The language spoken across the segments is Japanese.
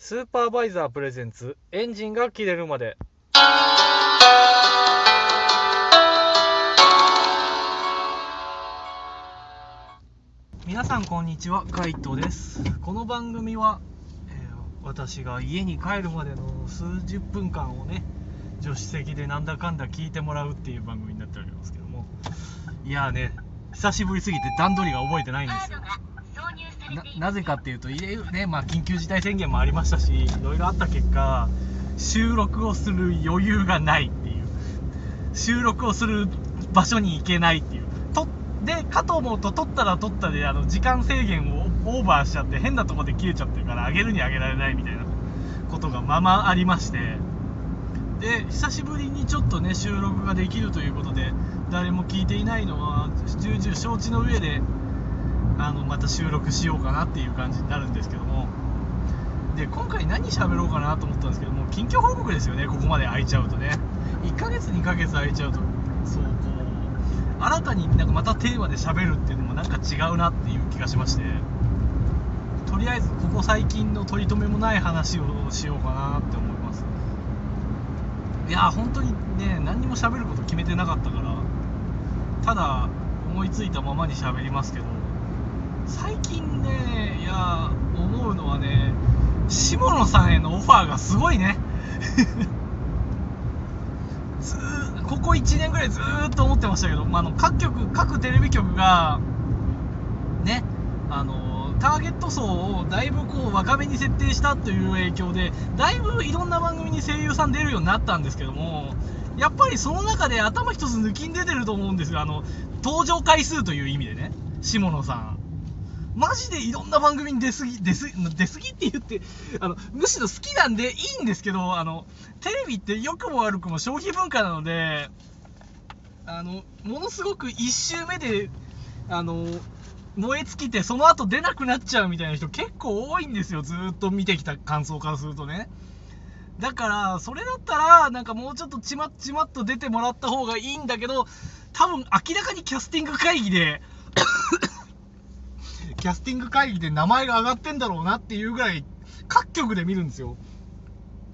スーパーバイザープレゼンツエンジンが切れるまで。皆さんこんにちはカイトです。この番組は、えー私が家に帰るまでの数十分間をね助手席でなんだかんだ聞いてもらうっていう番組になっておりますけども。いやーね久しぶりすぎて段取りが覚えてないんですよ。ななぜかっていうと、いえねまあ、緊急事態宣言もありましたし、いろいろあった結果、収録をする余裕がないっていう、収録をする場所に行けないっていう、とでかと思うと、撮ったら撮ったであの時間制限をオーバーしちゃって、変なとこで切れちゃってるから、上げるに上げられないみたいなことがままありまして、で久しぶりにちょっとね収録ができるということで、誰も聞いていないのは重々承知の上で。あのまた収録しようかなっていう感じになるんですけども。で今回何喋ろうかなと思ったんですけども近況報告ですよねここまで空いちゃうとね。1ヶ月2ヶ月空いちゃうと。そうこう新たになんかまたテーマで喋るっていうのもなんか違うなっていう気がしまして。とりあえずここ最近の取り留めもない話をしようかなって思います。いや本当にね何にも喋ること決めてなかったからただ思いついたままに喋りますけど。最近ねいや思うのはね下野さんへのオファーがすごいね。ずーここ1年ぐらいずーっと思ってましたけど、まあ、の各局各テレビ局がねあのターゲット層をだいぶこう若めに設定したという影響でだいぶいろんな番組に声優さん出るようになったんですけどもやっぱりその中で頭一つ抜きん出てると思うんですよあの登場回数という意味でね下野さん。マジでいろんな番組に出すぎ、出す出すぎって言って、あの、むしろ好きなんでいいんですけど、あの、テレビって良くも悪くも消費文化なので、あの、ものすごく1周目で、あの、燃え尽きて、その後出なくなっちゃうみたいな人結構多いんですよ。ずっと見てきた感想からするとね。だから、それだったら、なんかもうちょっとちまっちまっと出てもらった方がいいんだけど、多分明らかにキャスティング会議で、キャスティング会議で名前が上がってんだろうなっていうぐらい、各局で見るんですよ。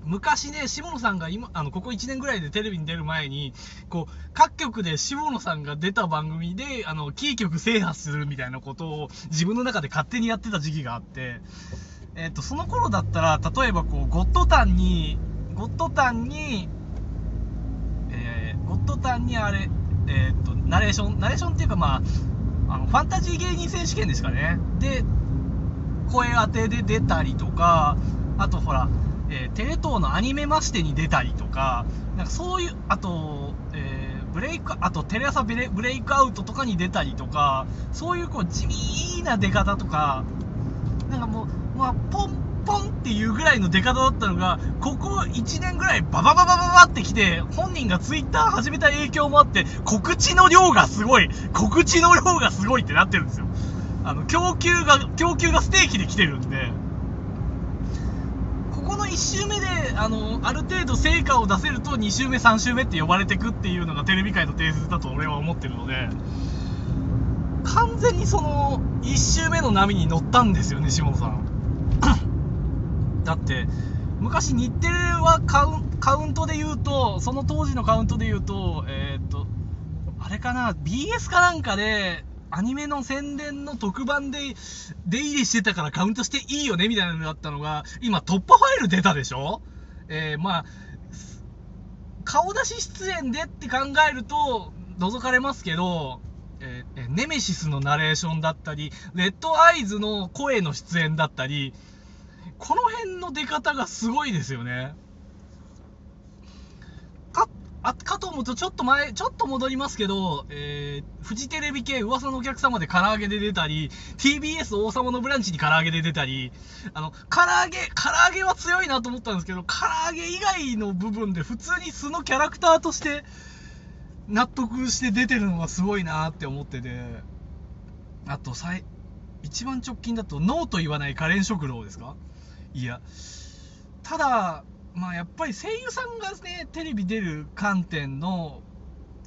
昔ね、下野さんが今、あの、ここ1年ぐらいでテレビに出る前に、こう、各局で下野さんが出た番組で、あの、キー局制覇するみたいなことを自分の中で勝手にやってた時期があって、えっ、と、その頃だったら、例えばこう、ゴッドタンに、ゴッドタンに、えーゴッドタンにあれ、えっ、と、ナレーション、ナレーションっていうかまあ、あのファンタジー芸人選手権ですかね。で、声当てで出たりとか、あとほら、えーテレ東のアニメマステに出たりとか、なんかそういう、あと、えーブレイク、あとテレ朝ブレブレイクアウトとかに出たりとか、そういうこう地味な出方とか、なんかもう、まあ、ポンポンっていうぐらいの出方だったのが、ここ1年ぐらいババババババってきて、本人がツイッター始めた影響もあって、告知の量がすごい、告知の量がすごいってなってるんですよ。あの、供給が、供給がステーキで来てるんで、ここの1周目で、あの、ある程度成果を出せると2周目、3周目って呼ばれてくっていうのがテレビ界の定説だと俺は思ってるので、完全にその、1周目の波に乗ったんですよね、下野さん。だって昔日テレはカウンカウントで言うとその当時のカウントで言うとえーっとあれかな BS かなんかでアニメの宣伝の特番で出入りしてたからカウントしていいよねみたいなのだったのが今突破ファイル出たでしょ？えー、まあ顔出し出演でって考えると覗かれますけどえーネメシスのナレーションだったりレッドアイズの声の出演だったりこの辺の出方がすごいですよね。か、あ、かと思うとちょっと前、ちょっと戻りますけど、えー、フジテレビ系噂のお客様で唐揚げで出たり、TBS 王様のブランチに唐揚げで出たり、あの、唐揚げ、唐揚げは強いなと思ったんですけど、唐揚げ以外の部分で普通に素のキャラクターとして納得して出てるのがすごいなって思ってて、あと、さい、一番直近だと、ノーと言わないカレン食堂ですか？いや、ただ、まあやっぱり声優さんがね、テレビ出る観点の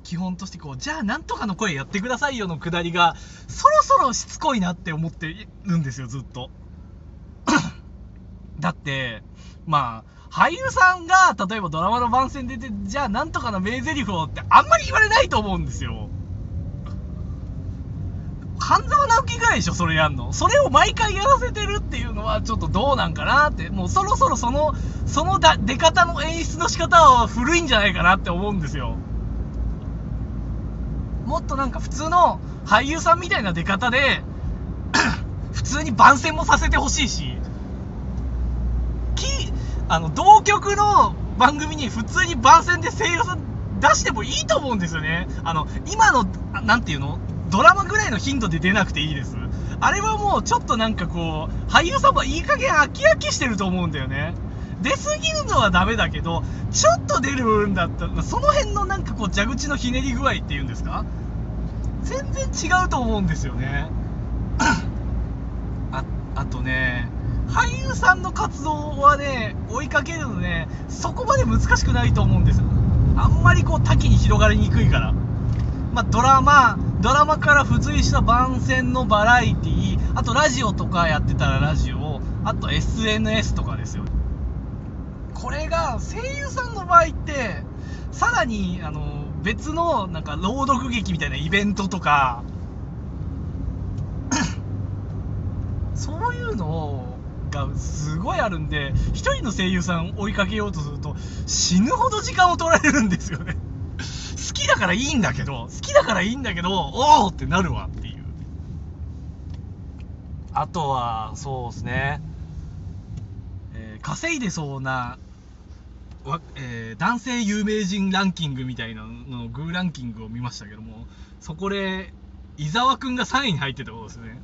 基本としてこう、じゃあなんとかの声やってくださいよのくだりが、そろそろしつこいなって思ってるんですよ、ずっと。だって、まあ、俳優さんが、例えばドラマの番宣出て、じゃあなんとかの名台詞をってあんまり言われないと思うんですよ。半沢直樹ぐらいでしょ、それやんの。それを毎回やらせてるっていうのはちょっとどうなんかなって、もうそろそろその、そのだ出方の演出の仕方は古いんじゃないかなって思うんですよ。もっとなんか普通の俳優さんみたいな出方で、普通に番宣もさせてほしいし、き、あの、同局の番組に普通に番宣で声優さん出してもいいと思うんですよね。あの、今の、なんていうの？ドラマぐらいの頻度で出なくていいです。あれはもうちょっとなんかこう、俳優さんもいい加減飽き飽きしてると思うんだよね。出すぎるのはダメだけど、ちょっと出るんだったら、その辺のなんかこう蛇口のひねり具合っていうんですか？全然違うと思うんですよね。あ、あとね、俳優さんの活動はね、追いかけるのね、そこまで難しくないと思うんですよ。あんまりこう多岐に広がりにくいから。まあ、ドラマ、ドラマから付随した番宣のバラエティーあとラジオとかやってたらラジオ、あと SNS とかですよ。これが声優さんの場合って、さらに、あの、別の、なんか、朗読劇みたいなイベントとか、そういうのがすごいあるんで、一人の声優さん追いかけようとすると、死ぬほど時間を取られるんですよね。きだからいいんだけど、好きだからいいんだけど、おおってなるわっていう。あとは、そうですね、えー稼いでそうな、わえー男性有名人ランキングみたいなののグーランキングを見ましたけども、そこで、伊沢くんが3位に入ってたことですね。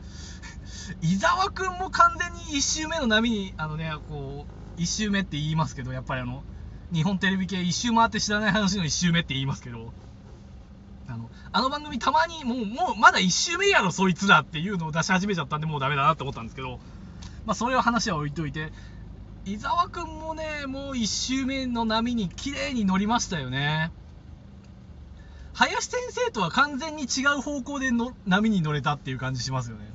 伊沢くんも完全に1周目の波に、あのね、こう、1周目って言いますけど、やっぱりあの、日本テレビ系一周回って知らない話の1周目って言いますけど、あの、あの番組たまにもう、もうまだ1周目やろ、そいつらっていうのを出し始めちゃったんで、もうダメだなって思ったんですけど、まあそれは話は置いといて、伊沢くんもね、もう1周目の波に綺麗に乗りましたよね。林先生とは完全に違う方向での波に乗れたっていう感じしますよね。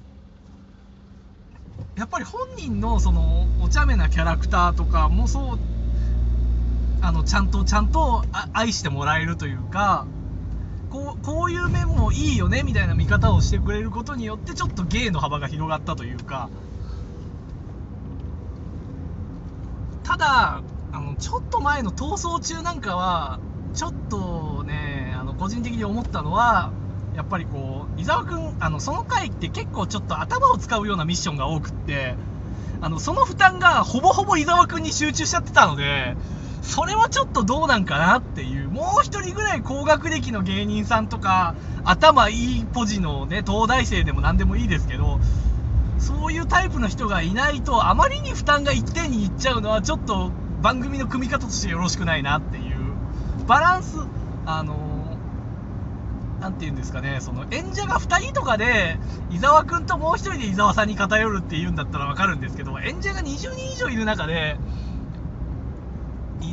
やっぱり本人のそのお茶目なキャラクターとかもそうあのちゃんとちゃんと愛してもらえるというかこうこういう面もいいよねみたいな見方をしてくれることによってちょっと芸の幅が広がったというか。ただあのちょっと前の逃走中なんかはちょっとねあの個人的に思ったのはやっぱりこう伊沢君あのその回って結構ちょっと頭を使うようなミッションが多くってあのその負担がほぼほぼ伊沢君に集中しちゃってたのでそれはちょっとどうなんかなっていうもう一人ぐらい高学歴の芸人さんとか頭いいポジのね東大生でも何でもいいですけどそういうタイプの人がいないとあまりに負担が一点にいっちゃうのはちょっと番組の組み方としてよろしくないなっていうバランスあのなんて言うんですかね、その演者が2人とかで、伊沢くんともう1人で伊沢さんに偏るっていうんだったらわかるんですけど、演者が20人以上いる中で、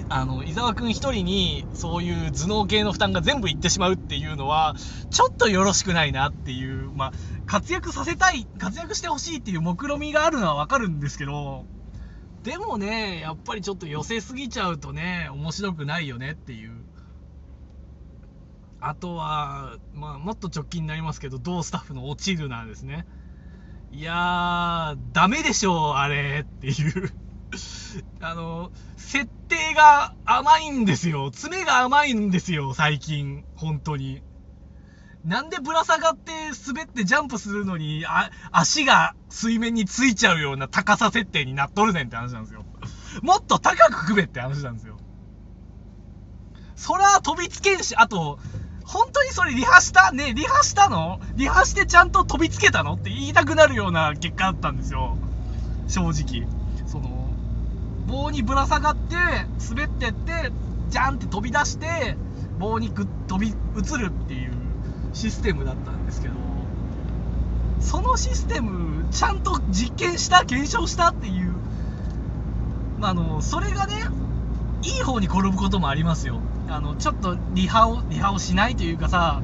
あの伊沢くん1人にそういう頭脳系の負担が全部いってしまうっていうのは、ちょっとよろしくないなっていう、まあ、活躍させたい、活躍してほしいっていう目論見みがあるのはわかるんですけど、でもね、やっぱりちょっと寄せすぎちゃうとね、面白くないよねっていう。あとは、まあ、もっと直近になりますけど、同スタッフの落ちるなですね。いやー、ダメでしょう、あれっていう。あの、設定が甘いんですよ。爪が甘いんですよ、最近。本当に。なんでぶら下がって滑ってジャンプするのに、あ、足が水面についちゃうような高さ設定になっとるねんって話なんですよ。もっと高く組めって話なんですよ。そら飛びつけんし、あと、本当にそれリハしたねリハしたの？リハしてちゃんと飛びつけたの？って言いたくなるような結果だったんですよ。正直。棒にぶら下がって、滑ってって、ジャンって飛び出して、棒にく飛び移るっていうシステムだったんですけど、そのシステム、ちゃんと実験した検証したっていう、まあ、あの、それがね、いい方に転ぶこともありますよ。あの、ちょっとリハを、リハをしないというかさ、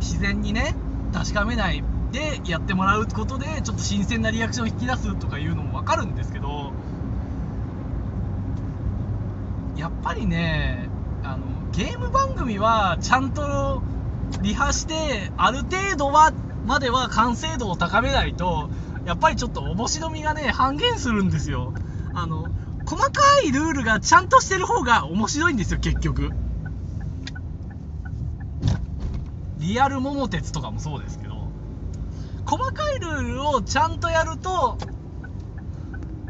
自然にね、確かめないでやってもらうことで、ちょっと新鮮なリアクションを引き出すとかいうのもわかるんですけど、やっぱりねあのゲーム番組はちゃんとリハしてある程度はまでは完成度を高めないとやっぱりちょっと面白みがね半減するんですよ。あの細かいルールがちゃんとしてる方が面白いんですよ結局。リアル桃鉄とかもそうですけど。細かいルールをちゃんとやると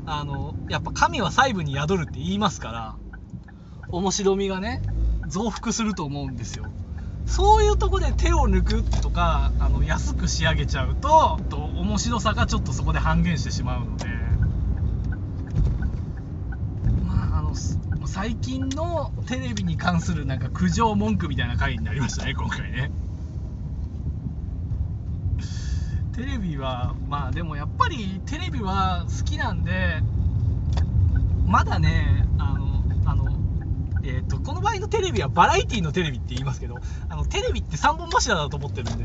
あのやっぱ神は細部に宿るって言いますから。面白みがね増幅すると思うんですよ。そういうとこで手を抜くとかあの安く仕上げちゃうとと面白さがちょっとそこで半減してしまうので。まああの最近のテレビに関するなんか苦情文句みたいな回になりましたね今回ね。テレビはまあでもやっぱりテレビは好きなんでまだねえーと、この場合のテレビはバラエティのテレビって言いますけどあのテレビって3本柱だと思ってるんで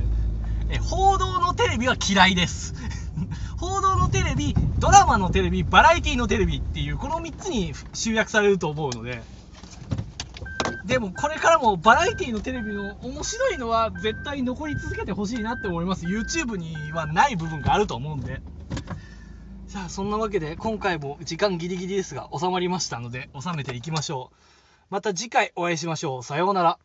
え報道のテレビは嫌いです。報道のテレビドラマのテレビバラエティのテレビっていうこの3つに集約されると思うので。でもこれからもバラエティのテレビの面白いのは絶対残り続けてほしいなって思います。YouTube にはない部分があると思うんで。さあそんなわけで今回も時間ギリギリですが収まりましたので収めていきましょう。また次回お会いしましょう。さようなら。